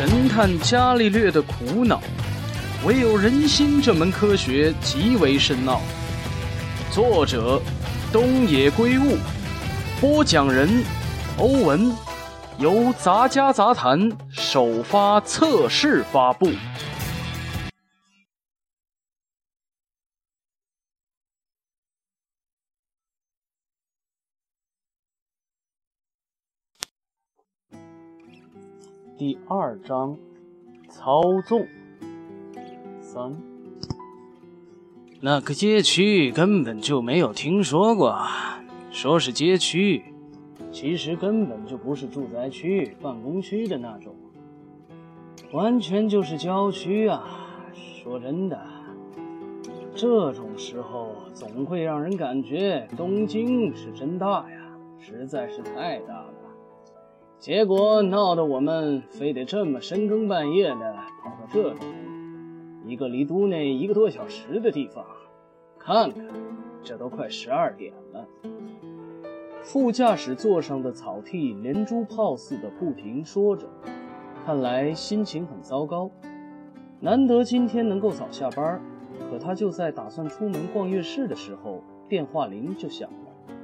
神探伽利略的苦恼，唯有人心这门科学极为深奥。作者：东野圭吾，播讲人：欧文，由杂家杂谈首发测试发布。第二章，操纵。三，那个街区根本就没有听说过，说是街区，其实根本就不是住宅区、办公区的那种，完全就是郊区啊！说真的，这种时候总会让人感觉东京是真大呀，实在是太大了。结果闹得我们非得这么深更半夜的跑到这里一个离都内一个多小时的地方，看看，这都快十二点了。副驾驶座上的草剃连珠炮似的不停说着，看来心情很糟糕。难得今天能够早下班，可他就在打算出门逛夜市的时候，电话铃就响了。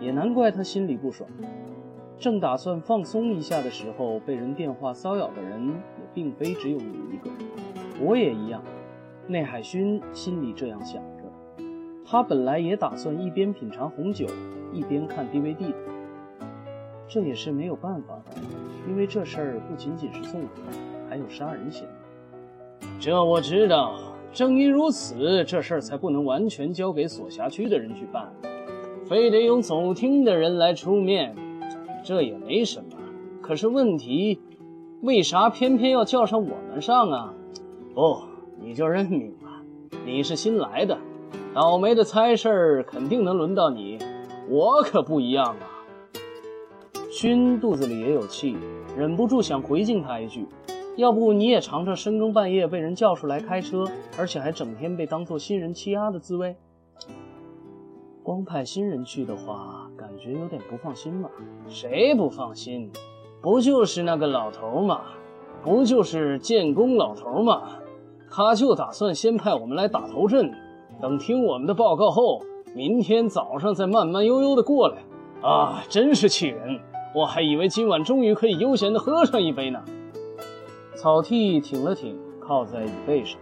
也难怪他心里不爽。正打算放松一下的时候，被人电话骚扰的人也并非只有你一个，我也一样。内海勋心里这样想着，他本来也打算一边品尝红酒，一边看 DVD 的，这也是没有办法的，因为这事儿不仅仅是纵火，还有杀人嫌疑。这我知道，正因如此，这事儿才不能完全交给所辖区的人去办，非得用总厅的人来出面。这也没什么，可是问题，为啥偏偏要叫上我们上啊？不，你就认命吧，你是新来的，倒霉的差事儿肯定能轮到你，我可不一样啊。勋肚子里也有气，忍不住想回敬他一句：要不你也尝尝深更半夜被人叫出来开车，而且还整天被当做新人欺压的滋味。光派新人去的话，觉有点不放心嘛。谁不放心？不就是那个老头吗？不就是建工老头吗？他就打算先派我们来打头阵，等听我们的报告后，明天早上再慢慢悠悠的过来。啊，真是气人！我还以为今晚终于可以悠闲的喝上一杯呢。草剃挺了挺，靠在椅背上。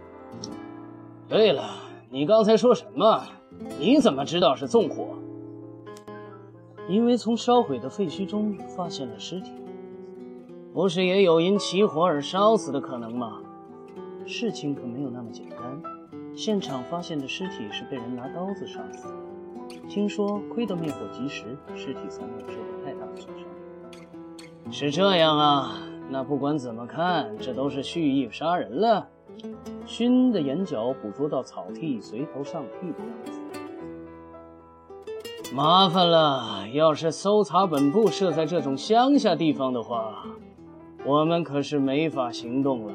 对了，你刚才说什么？你怎么知道是纵火？因为从烧毁的废墟中发现了尸体，不是也有因起火而烧死的可能吗？事情可没有那么简单。现场发现的尸体是被人拿刀子杀死，听说亏得灭火及时，尸体才没有受到太大的损伤。是这样啊？那不管怎么看，这都是蓄意杀人了。熏的眼角捕捉到草剃随头上剃的样子。麻烦了，要是搜查本部设在这种乡下地方的话，我们可是没法行动了。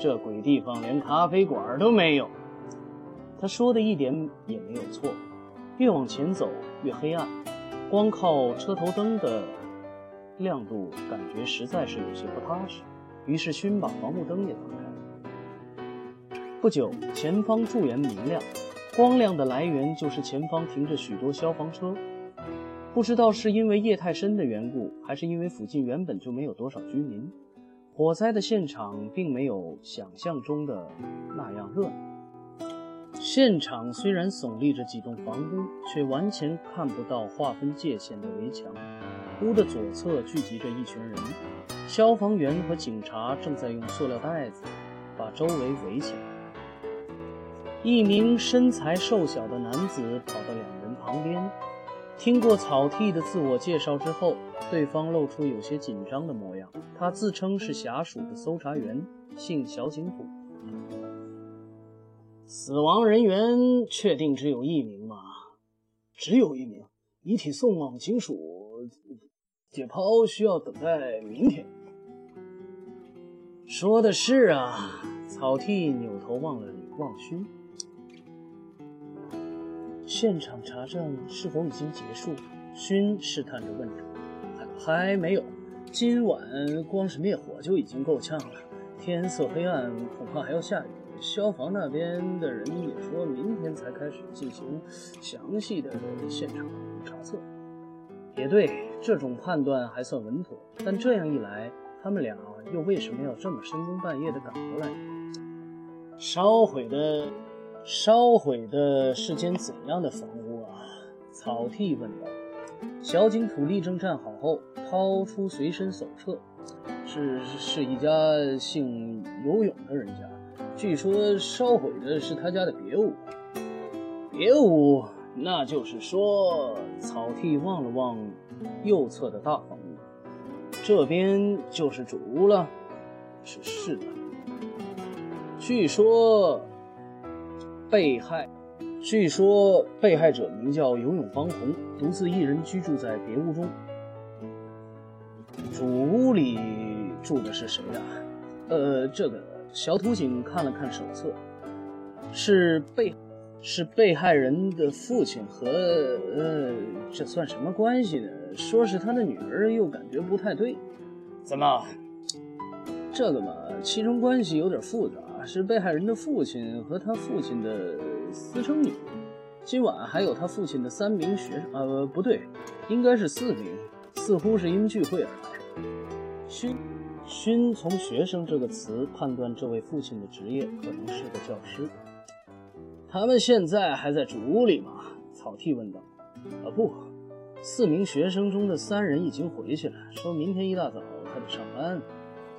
这鬼地方连咖啡馆都没有。他说的一点也没有错。越往前走越黑暗，光靠车头灯的亮度，感觉实在是有些不踏实。于是勋把防雾灯也打开。不久，前方助燃明亮。光亮的来源就是前方停着许多消防车，不知道是因为夜太深的缘故，还是因为附近原本就没有多少居民，火灾的现场并没有想象中的那样热闹。现场虽然耸立着几栋房屋，却完全看不到划分界限的围墙。屋的左侧聚集着一群人，消防员和警察正在用塑料袋子把周围围起来。一名身材瘦小的男子跑到两人旁边，听过草剃的自我介绍之后，对方露出有些紧张的模样。他自称是辖署的搜查员，姓小井浦。死亡人员确定只有一名吗？只有一名，遗体送往警署解剖需要等待明天。说的是啊，草剃扭头望了望勋。现场查证是否已经结束？勋试探着问着。还还没有，今晚光是灭火就已经够呛了，天色黑暗，恐怕还要下雨。消防那边的人也说明天才开始进行详细的现场查测。也对，这种判断还算稳妥。但这样一来，他们俩又为什么要这么深更半夜的赶过来？烧毁的，烧毁的是间怎样的房屋啊？草剃问道。小井土地正站好后，掏出随身手册，是是一家姓游泳的人家。据说烧毁的是他家的别屋，别屋，那就是说，草剃望了望右侧的大房屋，这边就是主屋了。是是的。据说被害，据说被害者名叫游泳方红，独自一人居住在别屋中。主屋里住的是谁呀？呃，这个。小土警看了看手册，是被是被害人的父亲和呃，这算什么关系呢？说是他的女儿，又感觉不太对。怎么？这个嘛，其中关系有点复杂，是被害人的父亲和他父亲的私生女。今晚还有他父亲的三名学生，呃，不对，应该是四名，似乎是因聚会而来。熏。勋从“学生”这个词判断，这位父亲的职业可能是个教师。他们现在还在主屋里吗？草剃问道。啊，不，四名学生中的三人已经回去了，说明天一大早他得上班，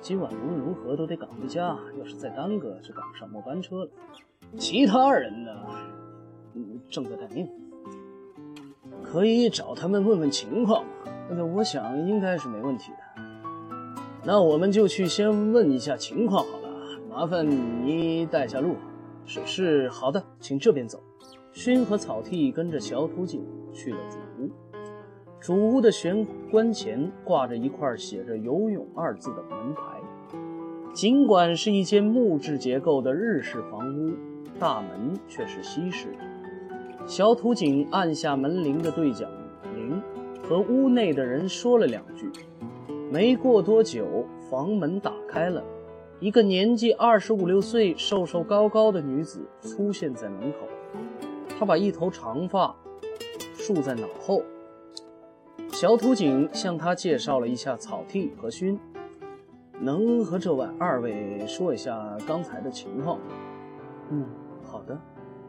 今晚无论如何都得赶回家，要是再耽搁就赶不上末班车了。其他人呢？嗯，正在待命。可以找他们问问情况吗？那我想应该是没问题的。那我们就去先问一下情况好了，麻烦你带下路。是是，好的，请这边走。熏和草剃跟着小土井去了主屋。主屋的玄关前挂着一块写着“游泳”二字的门牌。尽管是一间木质结构的日式房屋，大门却是西式的。小土井按下门铃的对讲铃，和屋内的人说了两句。没过多久，房门打开了，一个年纪二十五六岁、瘦瘦高高的女子出现在门口。她把一头长发束在脑后。小土井向他介绍了一下草剃和熏，能和这位二位说一下刚才的情况吗？嗯，好的，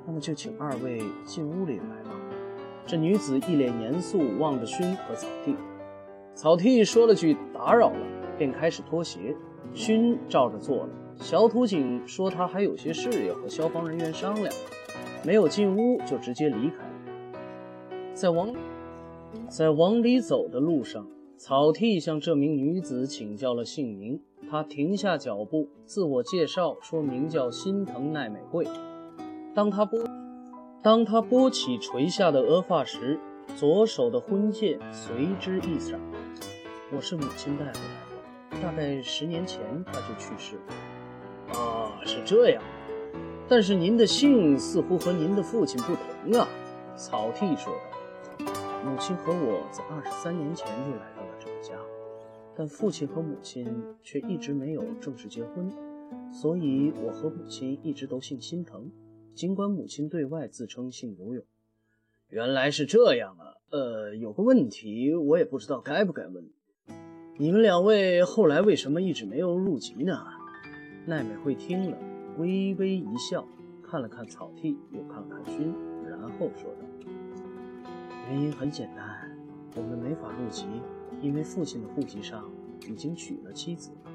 那么就请二位进屋里来吧。这女子一脸严肃，望着熏和草剃。草剃说了句“打扰了”，便开始脱鞋。熏照着做了。小土井说他还有些事要和消防人员商量，没有进屋就直接离开了。在往在往里走的路上，草剃向这名女子请教了姓名。他停下脚步，自我介绍说名叫心疼奈美惠。当他拨当他拨起垂下的额发时，左手的婚戒随之一闪。我是母亲带回来的，大概十年前她就去世了。啊，是这样。但是您的姓似乎和您的父亲不同啊。草剃说道。母亲和我在二十三年前就来到了这个家，但父亲和母亲却一直没有正式结婚，所以我和母亲一直都姓心疼，尽管母亲对外自称姓游泳。原来是这样啊。呃，有个问题，我也不知道该不该问。你们两位后来为什么一直没有入籍呢？奈美惠听了，微微一笑，看了看草剃，又看了看熏，然后说道：“原因很简单，我们没法入籍，因为父亲的户籍上已经娶了妻子了。”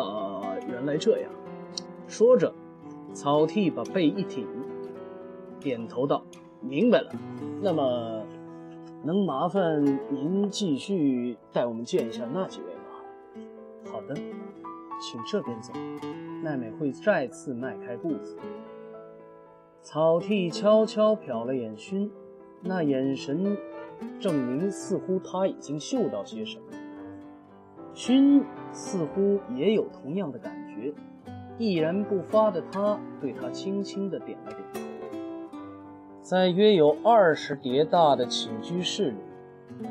啊，原来这样。说着，草剃把背一挺，点头道：“明白了。那么……”能麻烦您继续带我们见一下那几位吗？好的，请这边走。奈美惠再次迈开步子。草剃悄悄瞟了眼熏，那眼神证明似乎他已经嗅到些什么。熏似乎也有同样的感觉，一言不发的他对他轻轻的点了点头。在约有二十叠大的起居室里，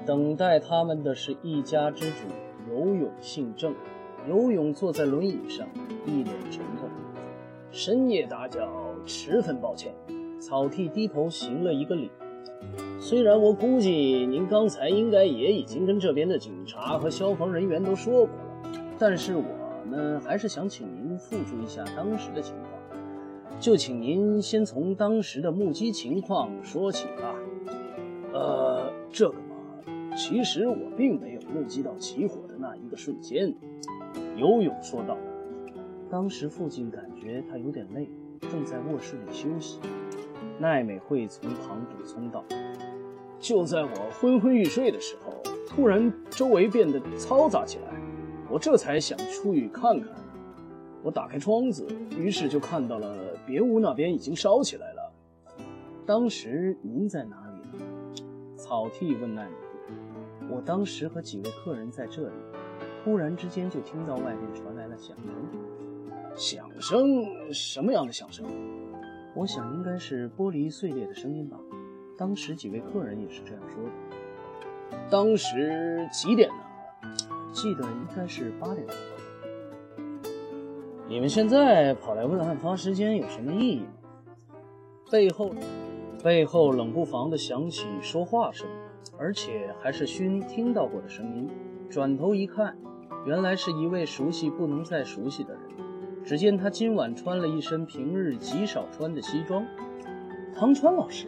等待他们的是一家之主游泳姓郑，游泳坐在轮椅上，一脸沉痛。深夜打搅，十分抱歉。草剃低头行了一个礼。虽然我估计您刚才应该也已经跟这边的警察和消防人员都说过了，但是我们还是想请您复述一下当时的情况。就请您先从当时的目击情况说起吧。呃，这个嘛，其实我并没有目击到起火的那一个瞬间。游泳说道。当时父亲感觉他有点累，正在卧室里休息。奈美惠从旁补充道：“就在我昏昏欲睡的时候，突然周围变得嘈杂起来，我这才想出去看看。我打开窗子，于是就看到了别屋那边已经烧起来了。当时您在哪里呢？”草剃问奈美惠。“我当时和几位客人在这里，突然之间就听到外面传来了响声。”响声？什么样的响声？我想应该是玻璃碎裂的声音吧。当时几位客人也是这样说的。当时几点呢？记得应该是八点多。你们现在跑来问案发时间有什么意义？背后，背后冷不防的响起说话声，而且还是勋听到过的声音。转头一看，原来是一位熟悉不能再熟悉的人。只见他今晚穿了一身平日极少穿的西装。汤川老师，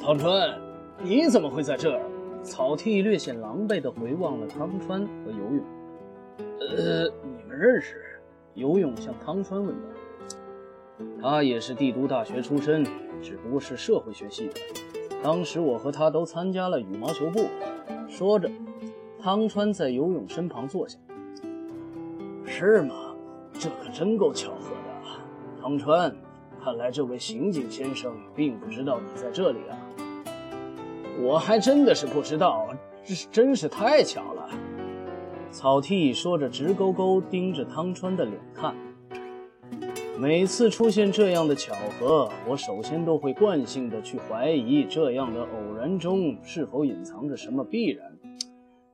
汤川，你怎么会在这儿？草剃略显狼狈地回望了汤川和游泳。呃，你们认识？游泳向汤川问道。他也是帝都大学出身，只不过是社会学系的。当时我和他都参加了羽毛球部。说着，汤川在游泳身旁坐下。是吗？这可真够巧合的，汤川。看来这位刑警先生并不知道你在这里啊。我还真的是不知道，这真是太巧了。草剃说着，直勾勾盯着汤川的脸看。每次出现这样的巧合，我首先都会惯性的去怀疑这样的偶然中是否隐藏着什么必然，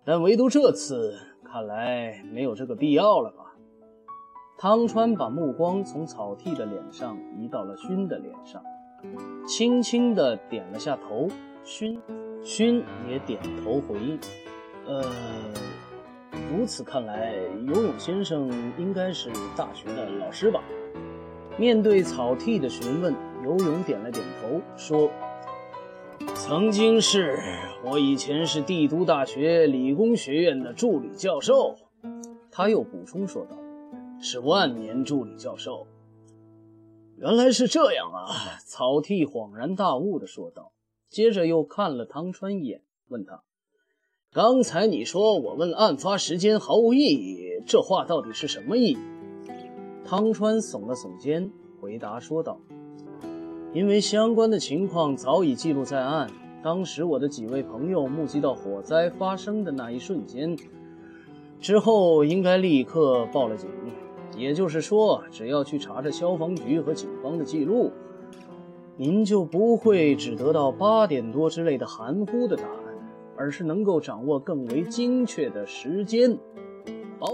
但唯独这次，看来没有这个必要了吧。汤川把目光从草剃的脸上移到了熏的脸上，轻轻地点了下头。熏，熏也点头回应。呃，如此看来，游泳先生应该是大学的老师吧？面对草剃的询问，游泳点了点头，说：“曾经是我以前是帝都大学理工学院的助理教授。”他又补充说道。是万年助理教授，原来是这样啊！草剃恍然大悟地说道，接着又看了汤川一眼，问他：“刚才你说我问案发时间毫无意义，这话到底是什么意义？”汤川耸了耸肩，回答说道：“因为相关的情况早已记录在案，当时我的几位朋友目击到火灾发生的那一瞬间，之后应该立刻报了警。”也就是说，只要去查查消防局和警方的记录，您就不会只得到八点多之类的含糊的答案，而是能够掌握更为精确的时间。保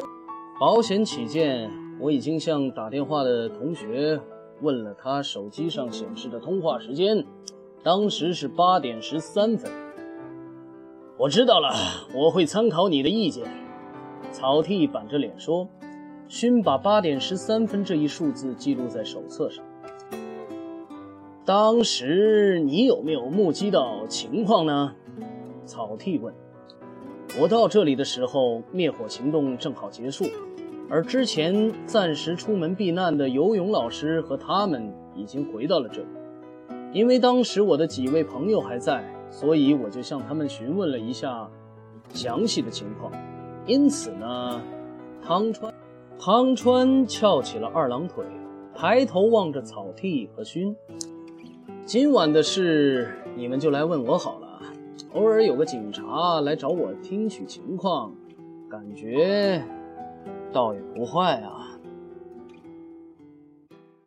保险起见，我已经向打电话的同学问了他手机上显示的通话时间，当时是八点十三分。我知道了，我会参考你的意见。草剃板着脸说。勋把八点十三分这一数字记录在手册上。当时你有没有目击到情况呢？草剃问。我到这里的时候，灭火行动正好结束，而之前暂时出门避难的游泳老师和他们已经回到了这里。因为当时我的几位朋友还在，所以我就向他们询问了一下详细的情况。因此呢，汤川。汤川翘起了二郎腿，抬头望着草剃和熏。今晚的事，你们就来问我好了。偶尔有个警察来找我听取情况，感觉倒也不坏啊。